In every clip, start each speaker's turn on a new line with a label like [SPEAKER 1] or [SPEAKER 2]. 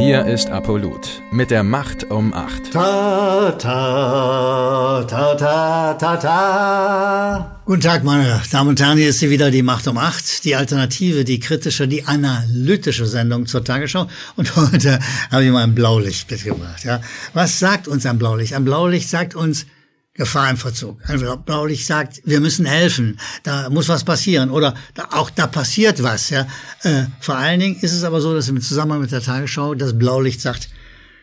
[SPEAKER 1] Hier ist Apollut mit der Macht um 8.
[SPEAKER 2] Ta, ta, ta, ta, ta, ta.
[SPEAKER 3] Guten Tag, meine Damen und Herren, hier ist sie wieder, die Macht um 8, die Alternative, die kritische, die analytische Sendung zur Tagesschau. Und heute habe ich mal ein Blaulicht mitgebracht. Ja. Was sagt uns ein Blaulicht? Ein Blaulicht sagt uns, Gefahr im. Ein Blaulicht sagt, wir müssen helfen, da muss was passieren oder da, auch da passiert was. Ja. Äh, vor allen Dingen ist es aber so, dass im Zusammenhang mit der Tagesschau das Blaulicht sagt,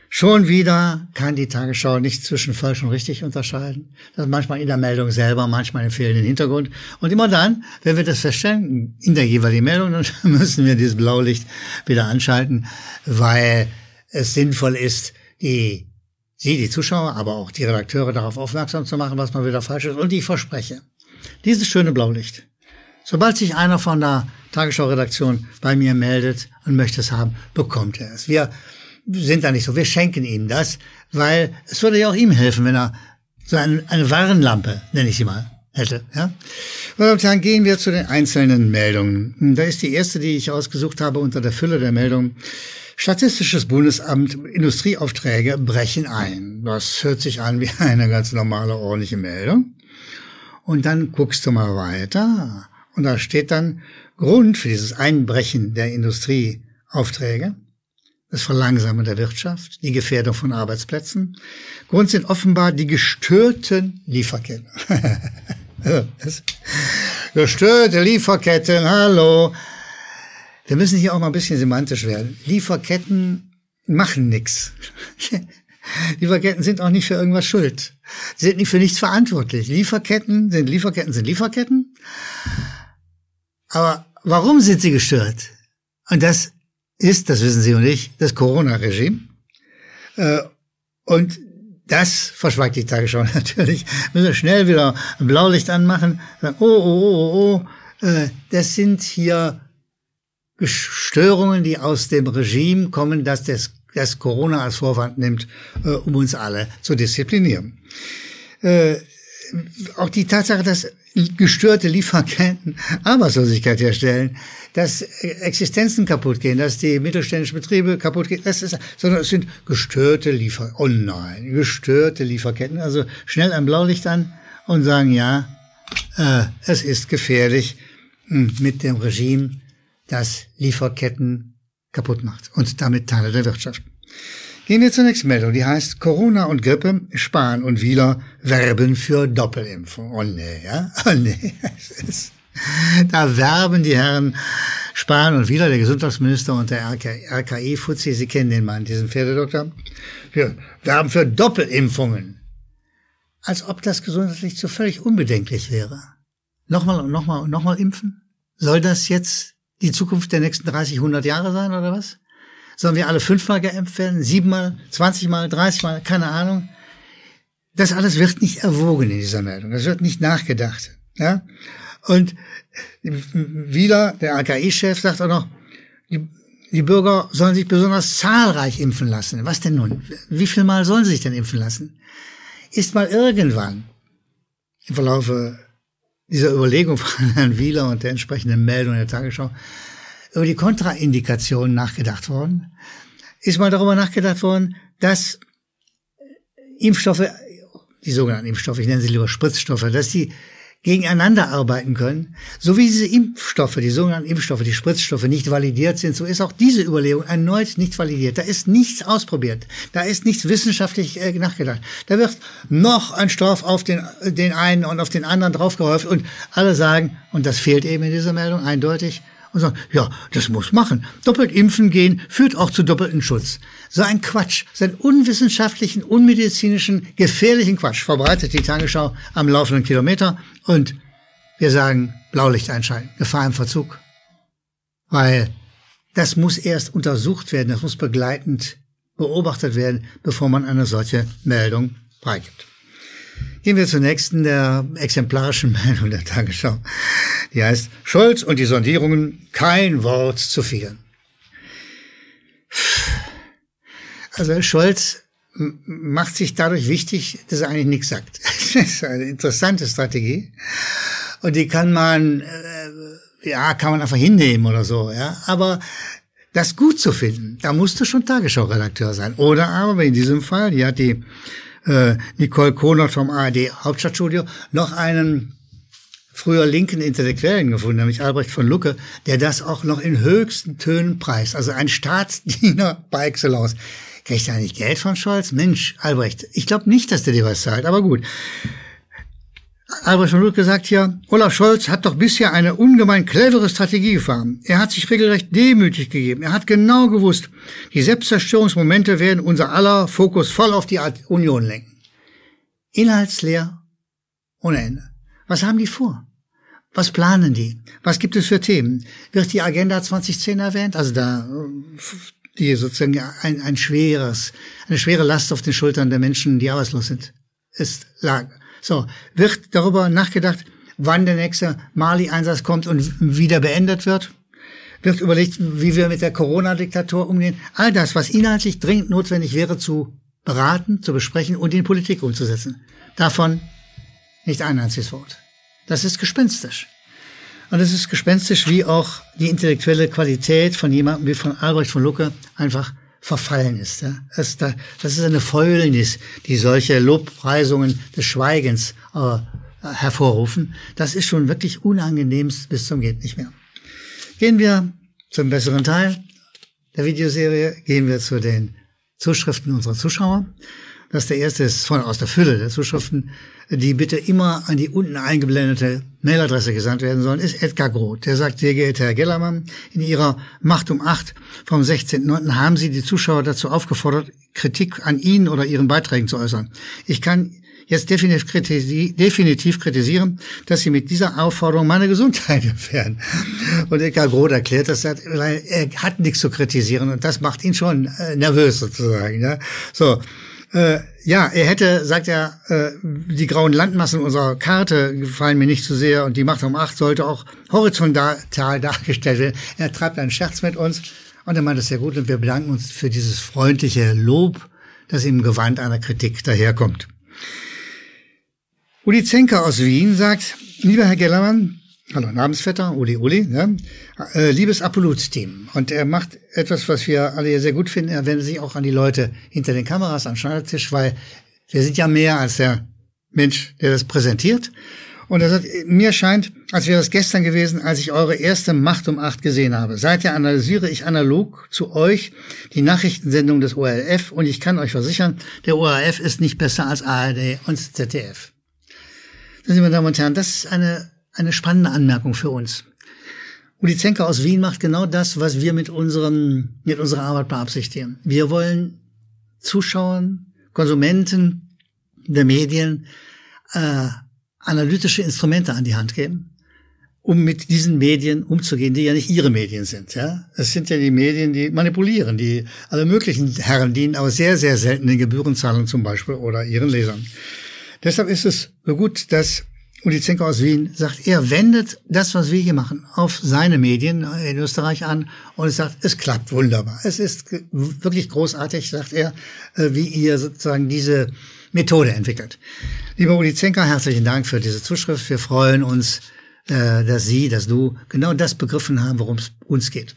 [SPEAKER 3] schon wieder kann die Tagesschau nicht zwischen falsch und richtig unterscheiden. Das ist manchmal in der Meldung selber, manchmal im fehlenden Hintergrund. Und immer dann, wenn wir das feststellen, in der jeweiligen Meldung, dann müssen wir dieses Blaulicht wieder anschalten, weil es sinnvoll ist, die Sie, die Zuschauer, aber auch die Redakteure darauf aufmerksam zu machen, was mal wieder falsch ist. Und ich verspreche, dieses schöne Blaulicht, sobald sich einer von der Tagesschau-Redaktion bei mir meldet und möchte es haben, bekommt er es. Wir sind da nicht so, wir schenken ihm das, weil es würde ja auch ihm helfen, wenn er so eine, eine Warnlampe, nenne ich sie mal, hätte. Ja? Und dann gehen wir zu den einzelnen Meldungen. Da ist die erste, die ich ausgesucht habe unter der Fülle der Meldungen. Statistisches Bundesamt Industrieaufträge brechen ein. Das hört sich an wie eine ganz normale, ordentliche Meldung. Und dann guckst du mal weiter. Und da steht dann Grund für dieses Einbrechen der Industrieaufträge. Das Verlangsamen der Wirtschaft, die Gefährdung von Arbeitsplätzen. Grund sind offenbar die gestörten Lieferketten. gestörte Lieferketten, hallo. Wir müssen hier auch mal ein bisschen semantisch werden. Lieferketten machen nichts. Lieferketten sind auch nicht für irgendwas schuld. Sie sind nicht für nichts verantwortlich. Lieferketten sind Lieferketten sind Lieferketten. Aber warum sind sie gestört? Und das ist, das wissen Sie und ich, das Corona-Regime. Äh, und das verschweigt die Tagesschau natürlich. Müssen wir schnell wieder ein Blaulicht anmachen. Oh, oh, oh, oh, oh. Äh, das sind hier Störungen, die aus dem Regime kommen, dass das, das Corona als Vorwand nimmt, äh, um uns alle zu disziplinieren. Äh, auch die Tatsache, dass gestörte Lieferketten Arbeitslosigkeit herstellen, dass Existenzen kaputt gehen, dass die mittelständischen Betriebe kaputt gehen, das ist, sondern es sind gestörte Liefer, oh nein, gestörte Lieferketten. Also schnell ein Blaulicht an und sagen, ja, äh, es ist gefährlich hm, mit dem Regime das Lieferketten kaputt macht und damit Teile der Wirtschaft. Gehen wir zur nächsten Meldung. Die heißt Corona und Grippe, Spahn und Wieler werben für Doppelimpfung. Oh nee, ja? Oh nee. Da werben die Herren Spahn und Wieler, der Gesundheitsminister und der RKI-Fuzzi, Sie kennen den Mann, diesen Pferdedoktor, wir werben für Doppelimpfungen. Als ob das gesundheitlich so völlig unbedenklich wäre. Nochmal und nochmal und nochmal impfen? Soll das jetzt die Zukunft der nächsten 30, 100 Jahre sein oder was? Sollen wir alle fünfmal geimpft werden, siebenmal, zwanzigmal, dreißigmal, keine Ahnung? Das alles wird nicht erwogen in dieser Meldung. Das wird nicht nachgedacht. Ja? Und wieder der AKI-Chef sagt auch noch, die, die Bürger sollen sich besonders zahlreich impfen lassen. Was denn nun? Wie viel Mal sollen sie sich denn impfen lassen? Ist mal irgendwann im Verlaufe dieser Überlegung von Herrn Wieler und der entsprechenden Meldung in der Tagesschau über die Kontraindikationen nachgedacht worden. Ist mal darüber nachgedacht worden, dass Impfstoffe, die sogenannten Impfstoffe, ich nenne sie lieber Spritzstoffe, dass die gegeneinander arbeiten können, so wie diese Impfstoffe, die sogenannten Impfstoffe, die Spritzstoffe nicht validiert sind, so ist auch diese Überlegung erneut nicht validiert. Da ist nichts ausprobiert. Da ist nichts wissenschaftlich äh, nachgedacht. Da wird noch ein Stoff auf den, den einen und auf den anderen draufgehäuft und alle sagen, und das fehlt eben in dieser Meldung eindeutig, und sagen, ja, das muss machen. Doppelt impfen gehen führt auch zu doppelten Schutz. So ein Quatsch, so einen unwissenschaftlichen, unmedizinischen, gefährlichen Quatsch verbreitet die Tagesschau am laufenden Kilometer und wir sagen, Blaulicht einschalten, Gefahr im Verzug. Weil das muss erst untersucht werden, das muss begleitend beobachtet werden, bevor man eine solche Meldung freigibt. Gehen wir zur nächsten der exemplarischen Meldung der Tagesschau. Die heißt Scholz und die Sondierungen, kein Wort zu viel. Also Scholz macht sich dadurch wichtig, dass er eigentlich nichts sagt. Das ist eine interessante Strategie. Und die kann man, äh, ja, kann man einfach hinnehmen oder so, ja. Aber das gut zu finden, da musst du schon Tagesschau-Redakteur sein. Oder aber, in diesem Fall, hier hat die äh, Nicole Konert vom ARD Hauptstadtstudio noch einen früher linken Intellektuellen gefunden, nämlich Albrecht von Lucke, der das auch noch in höchsten Tönen preist. Also ein Staatsdiener par excellence. Kriegt er eigentlich Geld von Scholz? Mensch, Albrecht, ich glaube nicht, dass der dir was zahlt, aber gut. Albrecht von Lucke sagt hier, Olaf Scholz hat doch bisher eine ungemein clevere Strategie gefahren. Er hat sich regelrecht demütig gegeben. Er hat genau gewusst, die Selbstzerstörungsmomente werden unser aller Fokus voll auf die Union lenken. Inhaltsleer ohne Ende. Was haben die vor? Was planen die? Was gibt es für Themen? Wird die Agenda 2010 erwähnt? Also da die sozusagen ein, ein schweres, eine schwere Last auf den Schultern der Menschen, die arbeitslos sind, ist lag. So, wird darüber nachgedacht, wann der nächste Mali-Einsatz kommt und wieder beendet wird? Wird überlegt, wie wir mit der Corona-Diktatur umgehen? All das, was inhaltlich dringend notwendig wäre zu beraten, zu besprechen und in Politik umzusetzen. Davon nicht ein einziges Wort. Das ist gespenstisch. Und es ist gespenstisch, wie auch die intellektuelle Qualität von jemandem wie von Albrecht von Lucke einfach verfallen ist. Ja. Das, ist eine Fäulnis, die solche Lobpreisungen des Schweigens äh, hervorrufen. Das ist schon wirklich unangenehmst bis zum geht nicht mehr. Gehen wir zum besseren Teil der Videoserie, gehen wir zu den Zuschriften unserer Zuschauer. Das der erste ist von aus der Fülle der Zuschriften die bitte immer an die unten eingeblendete Mailadresse gesandt werden sollen, ist Edgar Groth. Der sagt, sehr geehrter Herr Gellermann, in Ihrer Macht um acht vom 16.09. haben Sie die Zuschauer dazu aufgefordert, Kritik an Ihnen oder Ihren Beiträgen zu äußern. Ich kann jetzt definitiv, kritisi definitiv kritisieren, dass Sie mit dieser Aufforderung meine Gesundheit gefährden. Und Edgar Groth erklärt das, weil er hat nichts zu kritisieren und das macht ihn schon äh, nervös sozusagen. Ja? So, äh, ja, er hätte, sagt er, äh, die grauen Landmassen unserer Karte gefallen mir nicht zu so sehr und die Macht um acht sollte auch horizontal dargestellt werden. Er treibt einen Scherz mit uns und er meint es sehr gut und wir bedanken uns für dieses freundliche Lob, das im Gewand einer Kritik daherkommt. Uli Zenker aus Wien sagt, lieber Herr Gellermann, Hallo, Namensvetter, Uli Uli, ja. Äh, liebes Apollut-Team. Und er macht etwas, was wir alle sehr gut finden. Er wendet sich auch an die Leute hinter den Kameras am Schneidertisch, weil wir sind ja mehr als der Mensch, der das präsentiert. Und er sagt, mir scheint, als wäre es gestern gewesen, als ich eure erste Macht um acht gesehen habe. Seither analysiere ich analog zu euch die Nachrichtensendung des ORF und ich kann euch versichern, der ORF ist nicht besser als ARD und ZDF. Meine Damen und Herren, das ist eine eine spannende Anmerkung für uns. Uli Zenker aus Wien macht genau das, was wir mit unserem, mit unserer Arbeit beabsichtigen. Wir wollen Zuschauern, Konsumenten der Medien äh, analytische Instrumente an die Hand geben, um mit diesen Medien umzugehen, die ja nicht ihre Medien sind. Ja, es sind ja die Medien, die manipulieren, die alle möglichen Herren dienen, aber sehr, sehr selten den Gebührenzahlungen zum Beispiel oder ihren Lesern. Deshalb ist es so gut, dass Uli Zenker aus Wien sagt, er wendet das, was wir hier machen, auf seine Medien in Österreich an und sagt, es klappt wunderbar. Es ist wirklich großartig, sagt er, äh, wie ihr sozusagen diese Methode entwickelt. Lieber Uli Zenker, herzlichen Dank für diese Zuschrift. Wir freuen uns, äh, dass Sie, dass du genau das begriffen haben, worum es uns geht.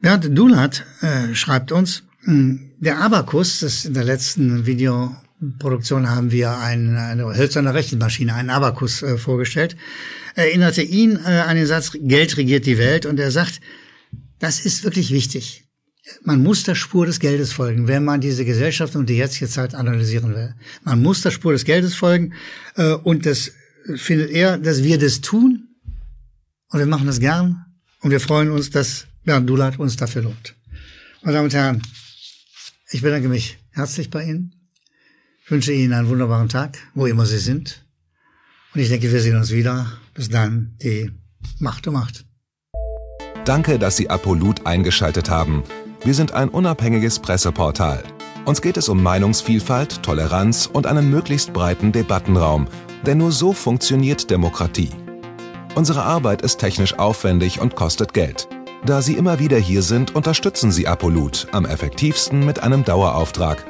[SPEAKER 3] Bernd Dulat äh, schreibt uns, hm, der Abakus, das in der letzten Video Produktion haben wir ein, eine hölzerne Rechenmaschine, einen Abakus äh, vorgestellt, erinnerte ihn äh, an den Satz, Geld regiert die Welt und er sagt, das ist wirklich wichtig. Man muss der Spur des Geldes folgen, wenn man diese Gesellschaft und die jetzige Zeit analysieren will. Man muss der Spur des Geldes folgen äh, und das findet er, dass wir das tun und wir machen das gern und wir freuen uns, dass Bernd Dulat uns dafür lobt. Meine Damen und Herren, ich bedanke mich herzlich bei Ihnen wünsche Ihnen einen wunderbaren Tag, wo immer Sie sind. Und ich denke, wir sehen uns wieder. Bis dann, die Macht um Macht.
[SPEAKER 1] Danke, dass Sie Apolut eingeschaltet haben. Wir sind ein unabhängiges Presseportal. Uns geht es um Meinungsvielfalt, Toleranz und einen möglichst breiten Debattenraum, denn nur so funktioniert Demokratie. Unsere Arbeit ist technisch aufwendig und kostet Geld. Da Sie immer wieder hier sind, unterstützen Sie Apolut am effektivsten mit einem Dauerauftrag